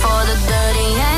For the dirty and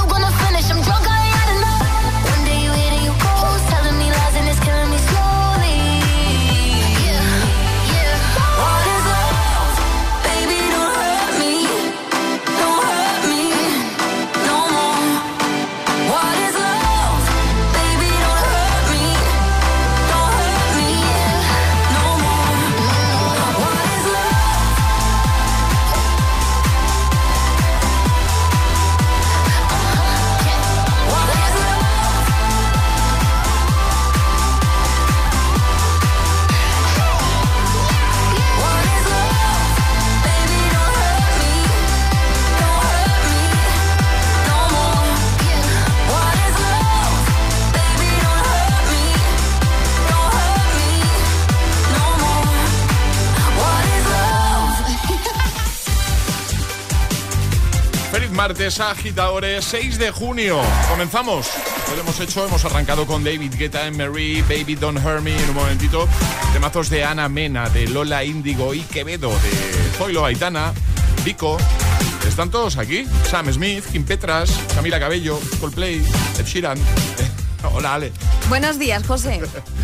Martes, agitadores, 6 de junio. Comenzamos. Lo hemos hecho, hemos arrancado con David Guetta en Mary, Baby Don't Hurt Me en un momentito. Temazos de Ana Mena, de Lola Índigo y Quevedo, de Zoilo Aitana, Vico. Están todos aquí. Sam Smith, Kim Petras, Camila Cabello, Coldplay, Ed Sheeran. Hola, Ale. Buenos días, José.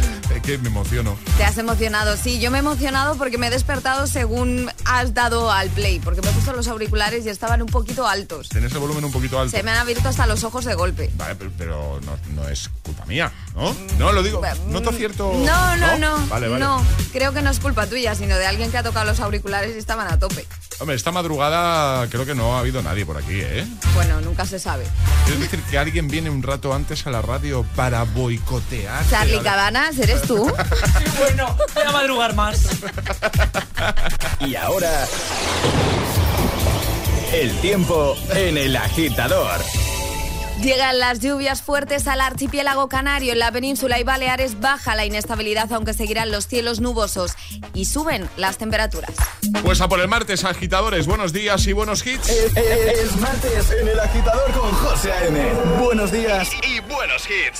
Que me emociono. Te has emocionado, sí. Yo me he emocionado porque me he despertado según has dado al play, porque me he puesto los auriculares y estaban un poquito altos. Tienes el volumen un poquito alto. Se me han abierto hasta los ojos de golpe. Vale, pero, pero no, no es culpa mía, ¿no? No, lo digo. Noto cierto... No, no, no. Vale, vale. No, creo que no es culpa tuya, sino de alguien que ha tocado los auriculares y estaban a tope. Hombre, esta madrugada creo que no ha habido nadie por aquí, ¿eh? Bueno, nunca se sabe. ¿Quieres decir que alguien viene un rato antes a la radio para boicotear? Charlie Cabanas, ¿eres tú? Bueno, voy a madrugar más. Y ahora. El tiempo en el agitador. Llegan las lluvias fuertes al archipiélago canario. En la península y Baleares baja la inestabilidad, aunque seguirán los cielos nubosos y suben las temperaturas. Pues a por el martes, agitadores. Buenos días y buenos hits. Es, es- es martes en el agitador con José A.M. Buenos días. Y buenos hits.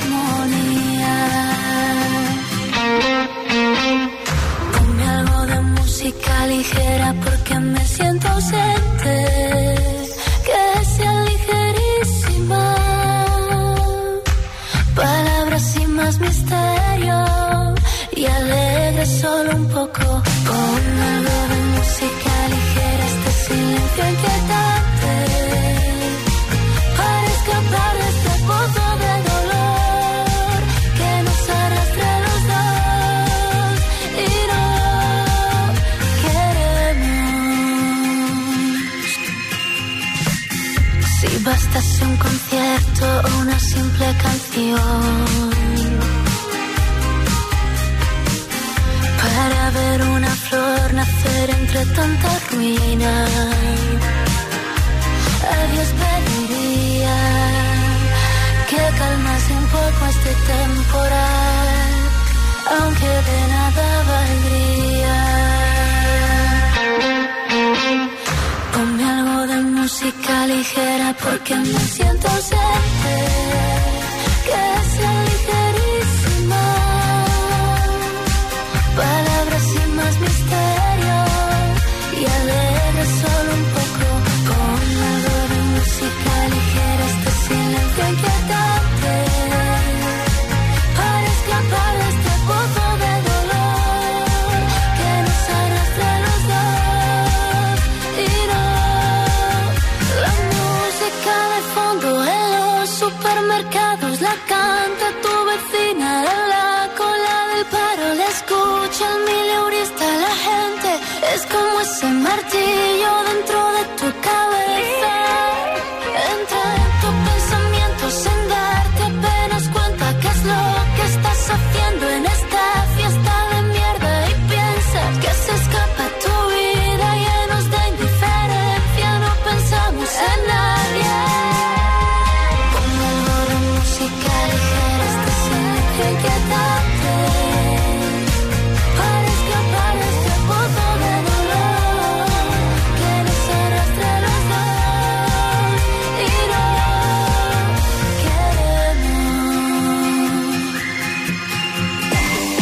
armonía. Ponme algo de música ligera porque me siento ausente. bastase un concierto o una simple canción para ver una flor nacer entre tanta ruina. A Dios pediría que calmase un poco este temporal, aunque de nada valdría música ligera porque me siento ausente. Que sea ligera.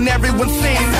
and everyone sings.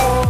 oh.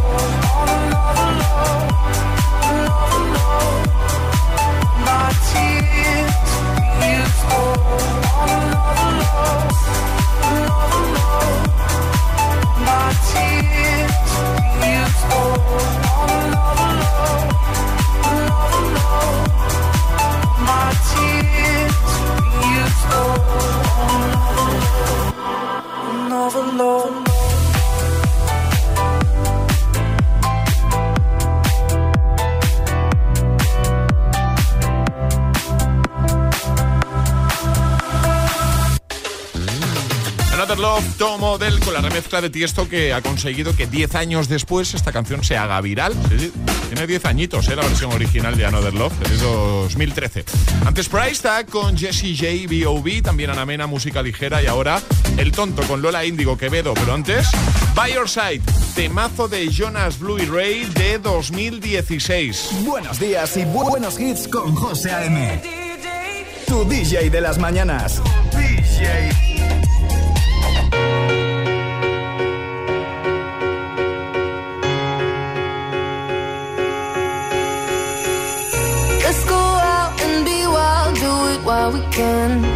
Love, Tom Odell, con la remezcla de Tiesto que ha conseguido que 10 años después esta canción se haga viral. Sí. Tiene 10 añitos, ¿eh? la versión original de Another Love, desde 2013. Antes Price Tag con Jesse J, B.O.B., también anamena música ligera, y ahora El Tonto con Lola Índigo Quevedo, pero antes By Your Side, temazo de Jonas Blue y Ray de 2016. Buenos días y buenos hits con José A.M. Tu DJ de las mañanas. sun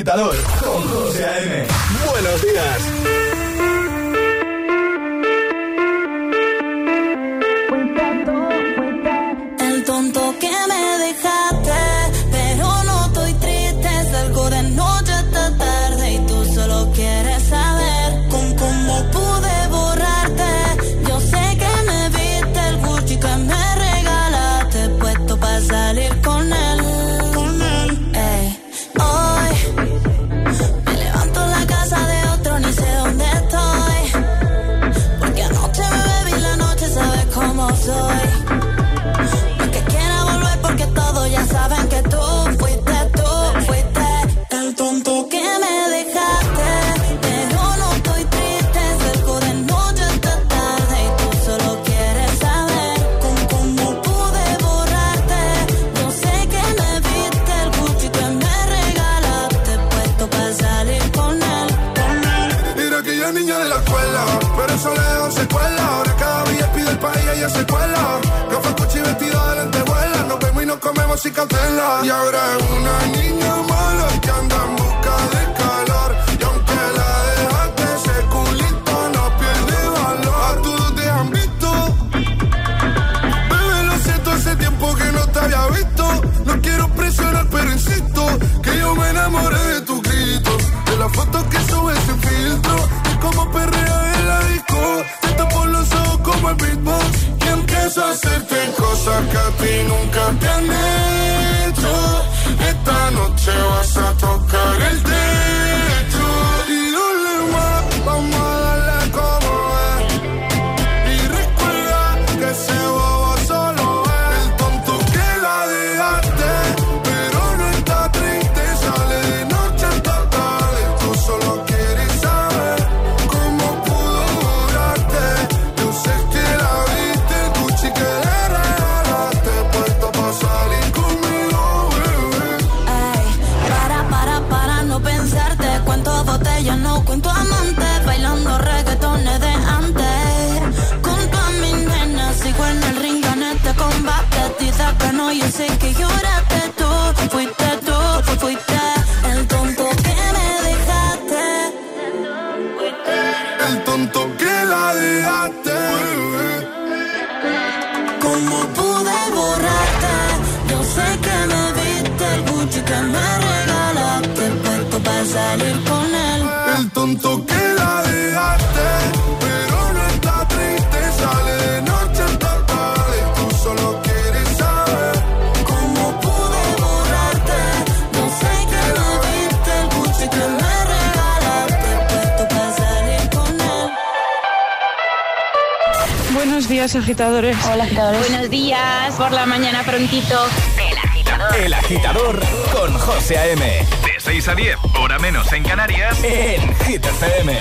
agitador cancela. Y ahora es una niña. que a ti nunca te han hecho. Esta noche vas salir con él. El tonto que la dejaste, pero no está triste, sale de noche hasta tarde. Tú solo quieres saber cómo pude borrarte. No sé qué lo viste, el buche que me regalaste, puesto para salir con él. Buenos días, agitadores. Hola, agitadores. Buenos días, por la mañana prontito. El agitador. El agitador con José A.M. 6 a 10, hora menos en Canarias, en Hit FM.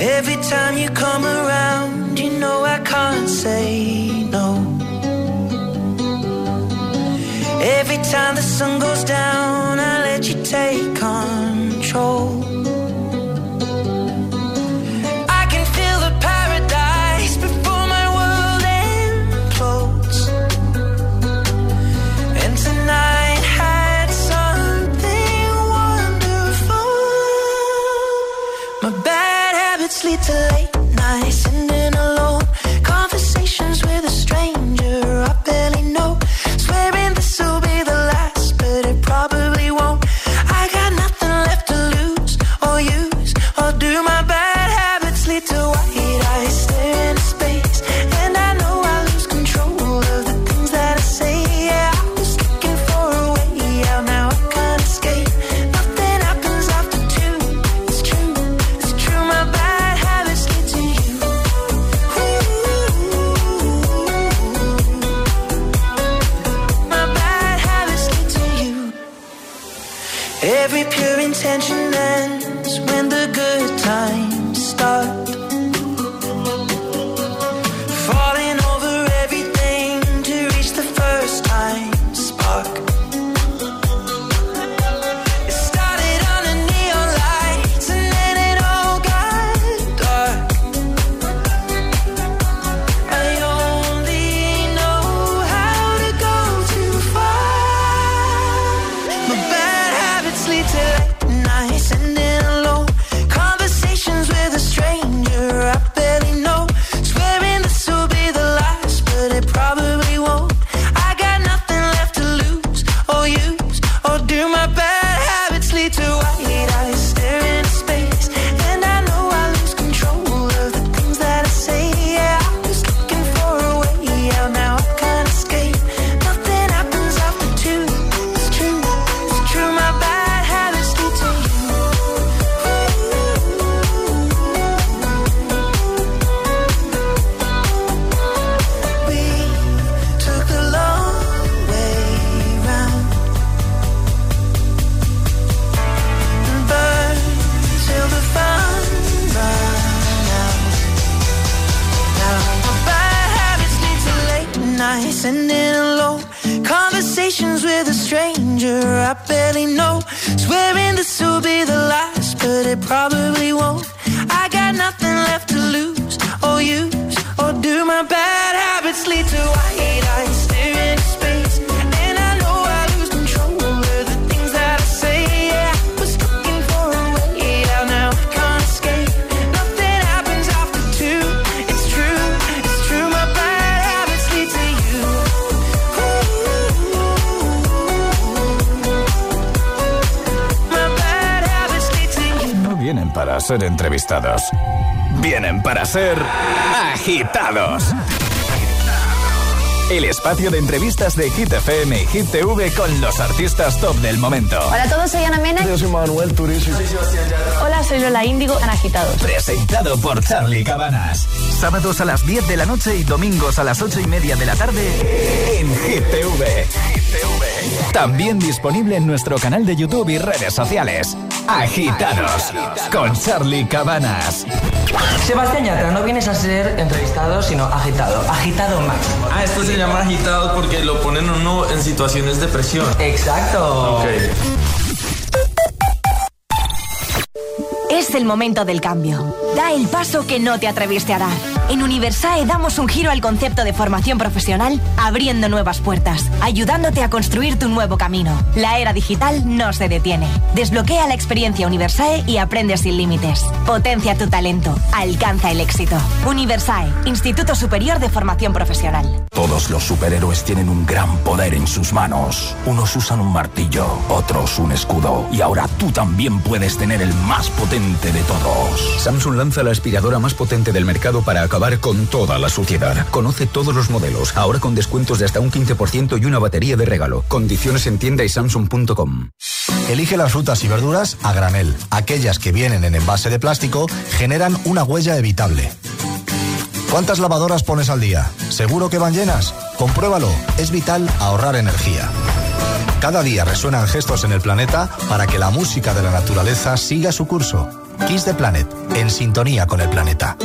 Every time you come around, you know I can't say no. Every time the sun goes down, I let you take control. your intention ends when the good times start. Ser entrevistados. Vienen para ser agitados. El espacio de entrevistas de Hit FM y Hit TV con los artistas top del momento. Hola a todos, soy Ana Mena. Yo soy Manuel Turizo. Hola, soy Lola Índigo en Agitados. Presentado por Charlie Cabanas. Sábados a las 10 de la noche y domingos a las 8 y media de la tarde en Hit TV. También disponible en nuestro canal de YouTube y redes sociales. Agitados con Charlie Cabanas. Sebastián Yatra, no vienes a ser entrevistado, sino agitado. Agitado máximo. Ah, esto se llama agitado porque lo ponen uno en situaciones de presión. Exacto. Ok. Es el momento del cambio. Da el paso que no te atreviste a dar. En Universae damos un giro al concepto de formación profesional, abriendo nuevas puertas, ayudándote a construir tu nuevo camino. La era digital no se detiene. Desbloquea la experiencia Universae y aprende sin límites. Potencia tu talento. Alcanza el éxito. Universae, Instituto Superior de Formación Profesional. Todos los superhéroes tienen un gran poder en sus manos. Unos usan un martillo, otros un escudo. Y ahora tú también puedes tener el más potente de todos. Samsung lanza la aspiradora más potente del mercado para acabar con toda la suciedad. Conoce todos los modelos, ahora con descuentos de hasta un 15% y una batería de regalo. Condiciones en tienda y samsung.com. Elige las frutas y verduras a granel. Aquellas que vienen en envase de plástico generan una huella evitable. ¿Cuántas lavadoras pones al día? ¿Seguro que van llenas? Compruébalo. Es vital ahorrar energía. Cada día resuenan gestos en el planeta para que la música de la naturaleza siga su curso. Kiss the Planet, en sintonía con el planeta.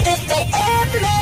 baby, they end.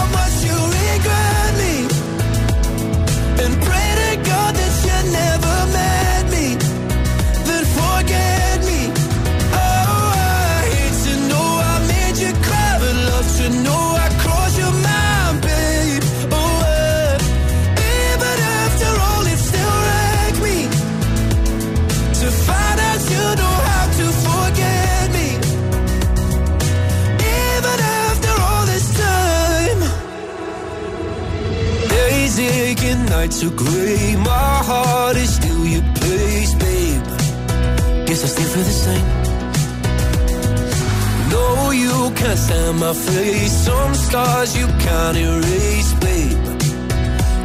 my face. Some scars you can't erase, babe.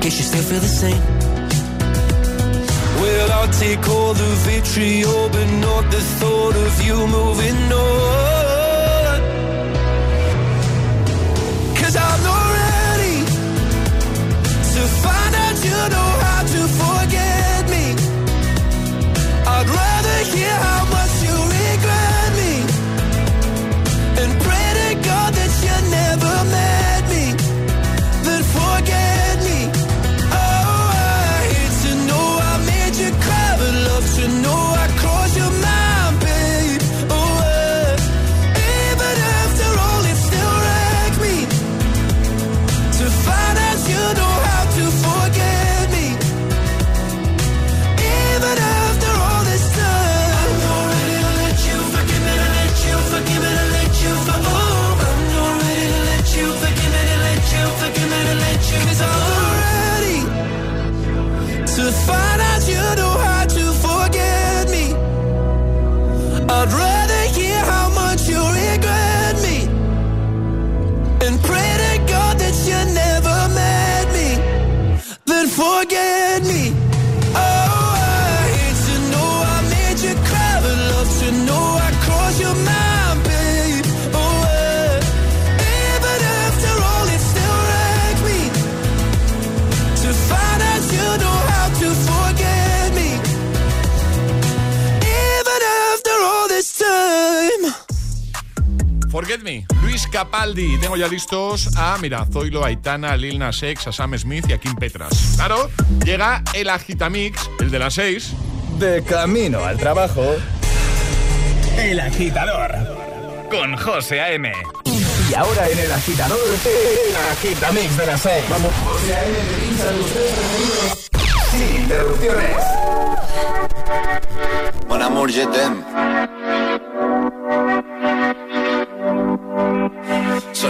Guess you still feel the same. Well, I'll take all the vitriol, but not the thought of you moving on. Cause I'm not ready to find out you know Luis Capaldi. Tengo ya listos a, mira, Zoilo, Aitana, Lil Nas X, a Sam Smith y a Kim Petras. Claro, llega el Agitamix, el de las 6. De camino al trabajo. El agitador. Con José A.M. Y ahora en el agitador, el agitamix de las 6. Vamos. José A.M. sin interrupciones. Mon amour, je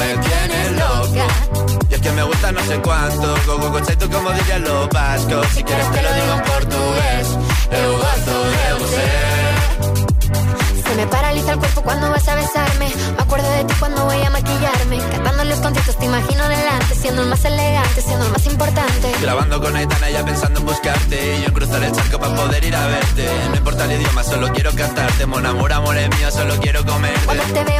me tienes loca. Y es que me gusta no sé cuánto, go go go tú como dirían los vascos. Si quieres te lo digo en portugués, eu gosto de você. Se me paraliza el cuerpo cuando vas a besarme. Me acuerdo de ti cuando voy a maquillarme. Cantando los conciertos te imagino delante, siendo el más elegante, siendo el más importante. Grabando con Aitana ya pensando en buscarte Y yo en cruzar el charco para poder ir a verte No importa el idioma, solo quiero cantarte Mon amor, amor es mío, solo quiero comerte Cuando te veo,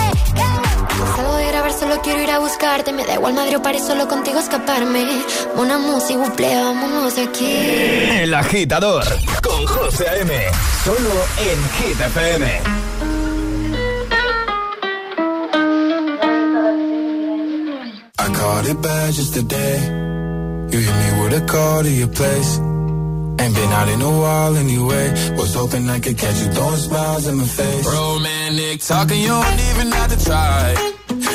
Salgo de grabar, solo quiero ir a buscarte, me da igual Madrid o París, solo contigo escaparme. Una música, buple, vámonos de aquí. El agitador con José A.M. Solo en Hit FM. I caught it bad just today. You hit me with a call to your place. Ain't been out in a while anyway. Was hoping I could catch you throwing smiles in my face. Romantic talking, you don't even have to try.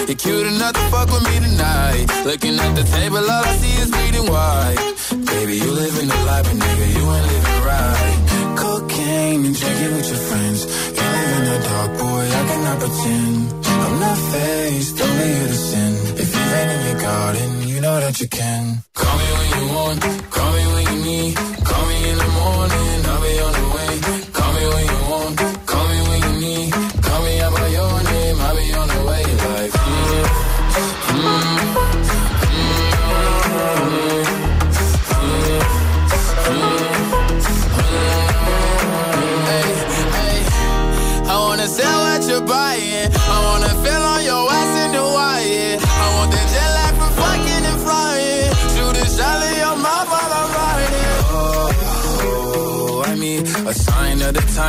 You're cute enough to fuck with me tonight. Looking at the table, all I see is bleeding white. Baby, you living the life, but nigga, you ain't living right. Cocaine and drinking with your friends. You live in the dark, boy, I cannot pretend. I'm not faced, only you to sin. If you've in your garden, you know that you can. Call me when you want,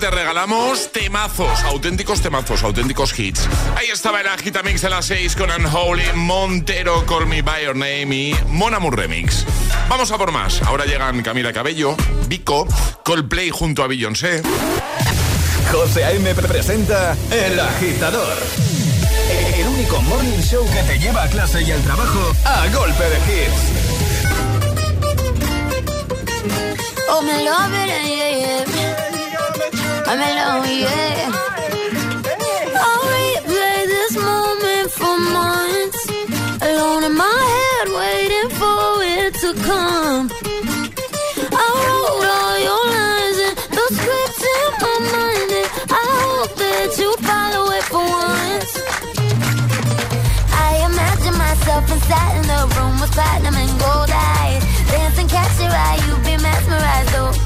Te regalamos temazos, auténticos temazos, auténticos hits. Ahí estaba el Agitamix de las 6 con Unholy, Montero, Call Me By Your Name y Mon Amour Remix. Vamos a por más. Ahora llegan Camila Cabello, Vico, Coldplay junto a Beyoncé. José A.M. presenta El Agitador. El único morning show que te lleva a clase y al trabajo a golpe de hits. Oh, me love it, yeah, yeah. I'm alone, yeah. I'll replay this moment for months. Alone in my head, waiting for it to come. I wrote all your lines the scripts in my mind, and I hope that you follow it for once. I imagine myself inside in the room with platinum and gold eyes. Dancing, catch your eye, you be mesmerized, oh.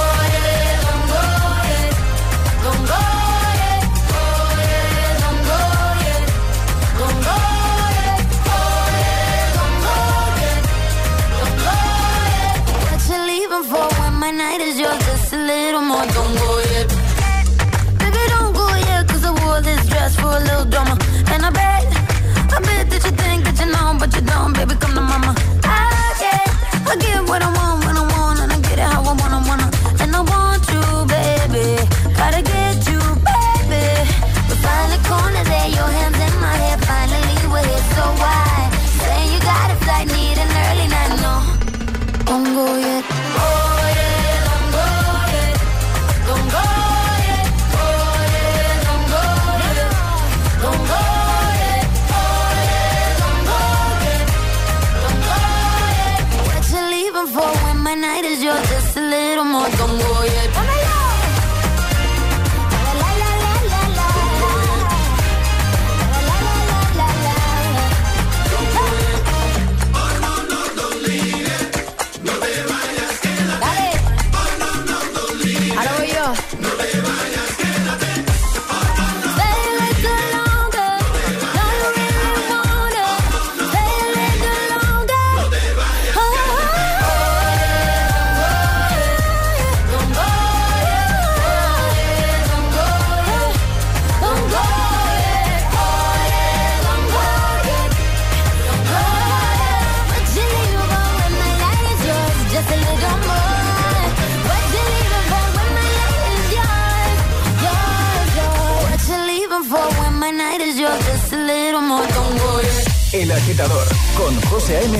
Con José A.M.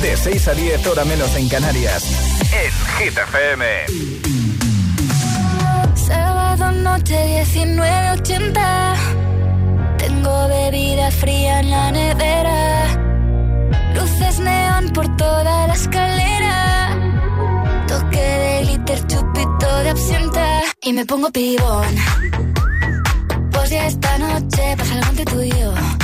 De 6 a 10 hora menos en Canarias. En Hit FM. Sábado noche 1980. Tengo bebida fría en la nevera. Luces neón por toda la escalera. Toque de glitter, chupito de absenta. Y me pongo pibón. Pues ya esta noche pasa algo entre tú.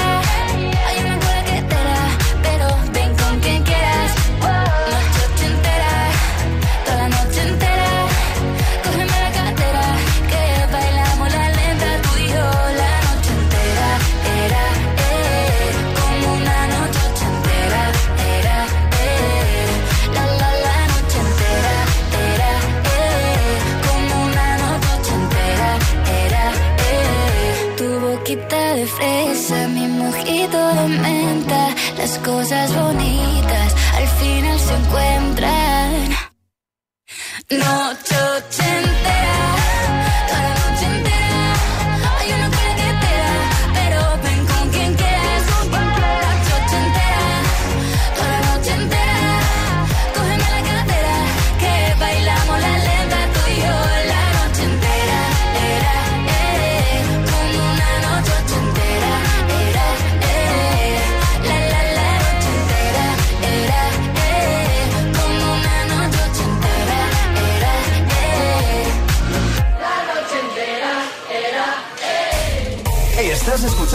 Cosas bonitas.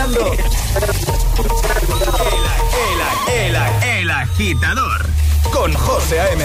escuchando el, el, el, el agitador con José A.M.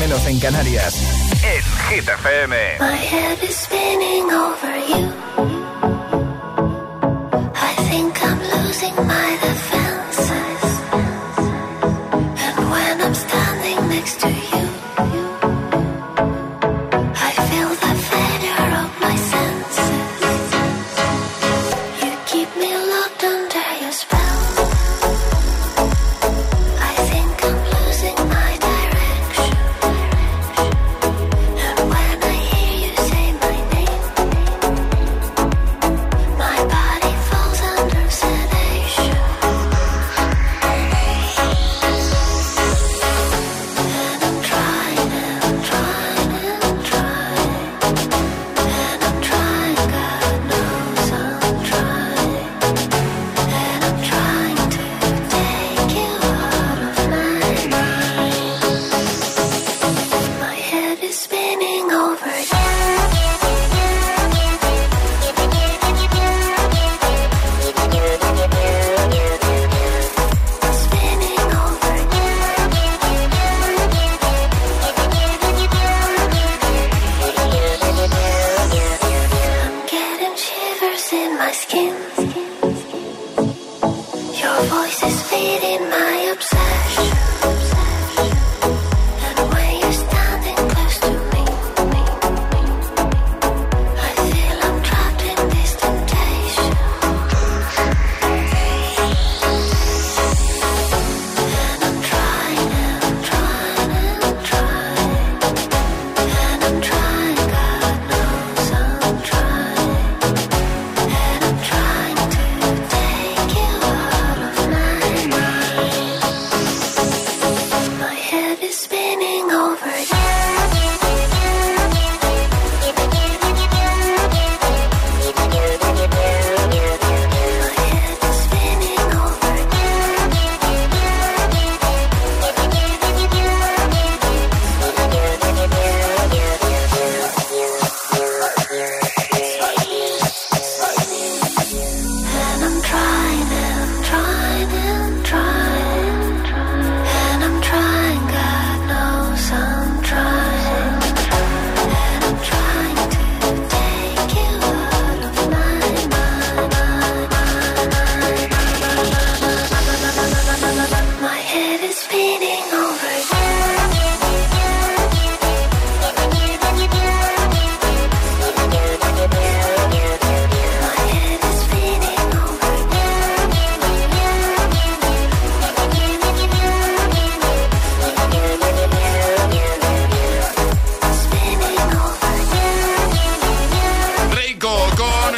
menos en Canarias.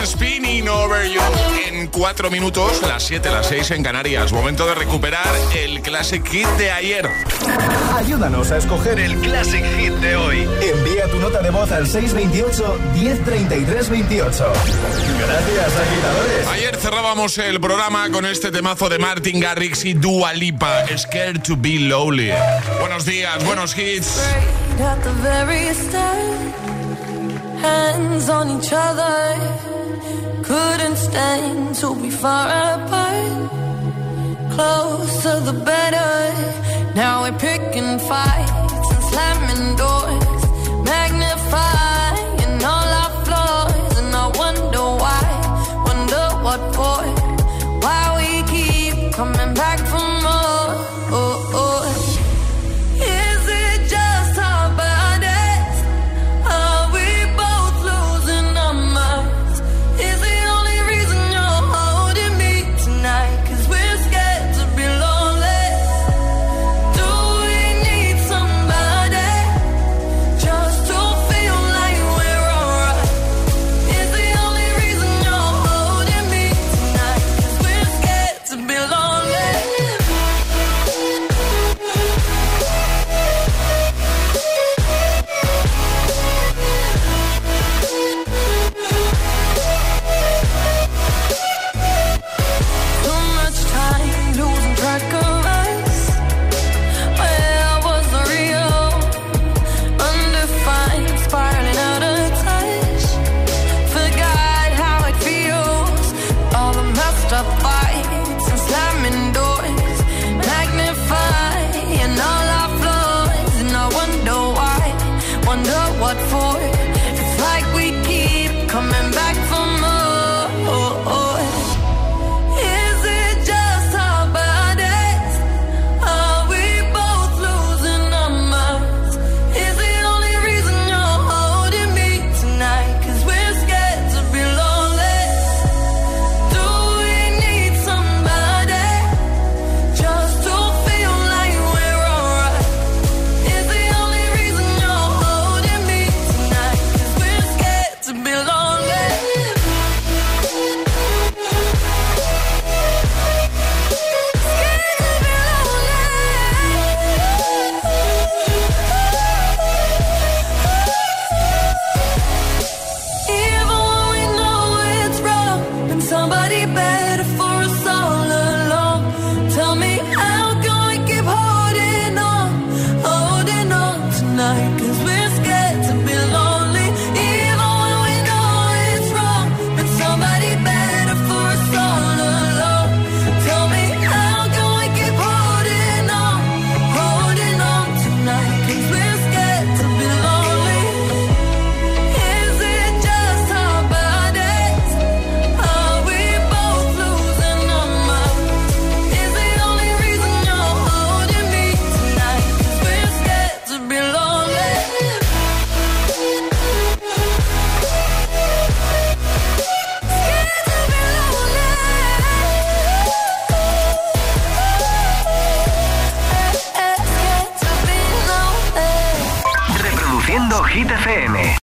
Spinning Over You. En cuatro minutos, las 7, las 6 en Canarias. Momento de recuperar el Classic Hit de ayer. Ayúdanos a escoger el Classic Hit de hoy. Envía tu nota de voz al 628-103328. Gracias, agitadores. Ayer cerrábamos el programa con este temazo de Martin Garrix y Dualipa. Scared to be Lonely. Buenos días, buenos hits. Couldn't stand to be far apart. Closer the better. Now we're picking fights and slamming doors. Magnify.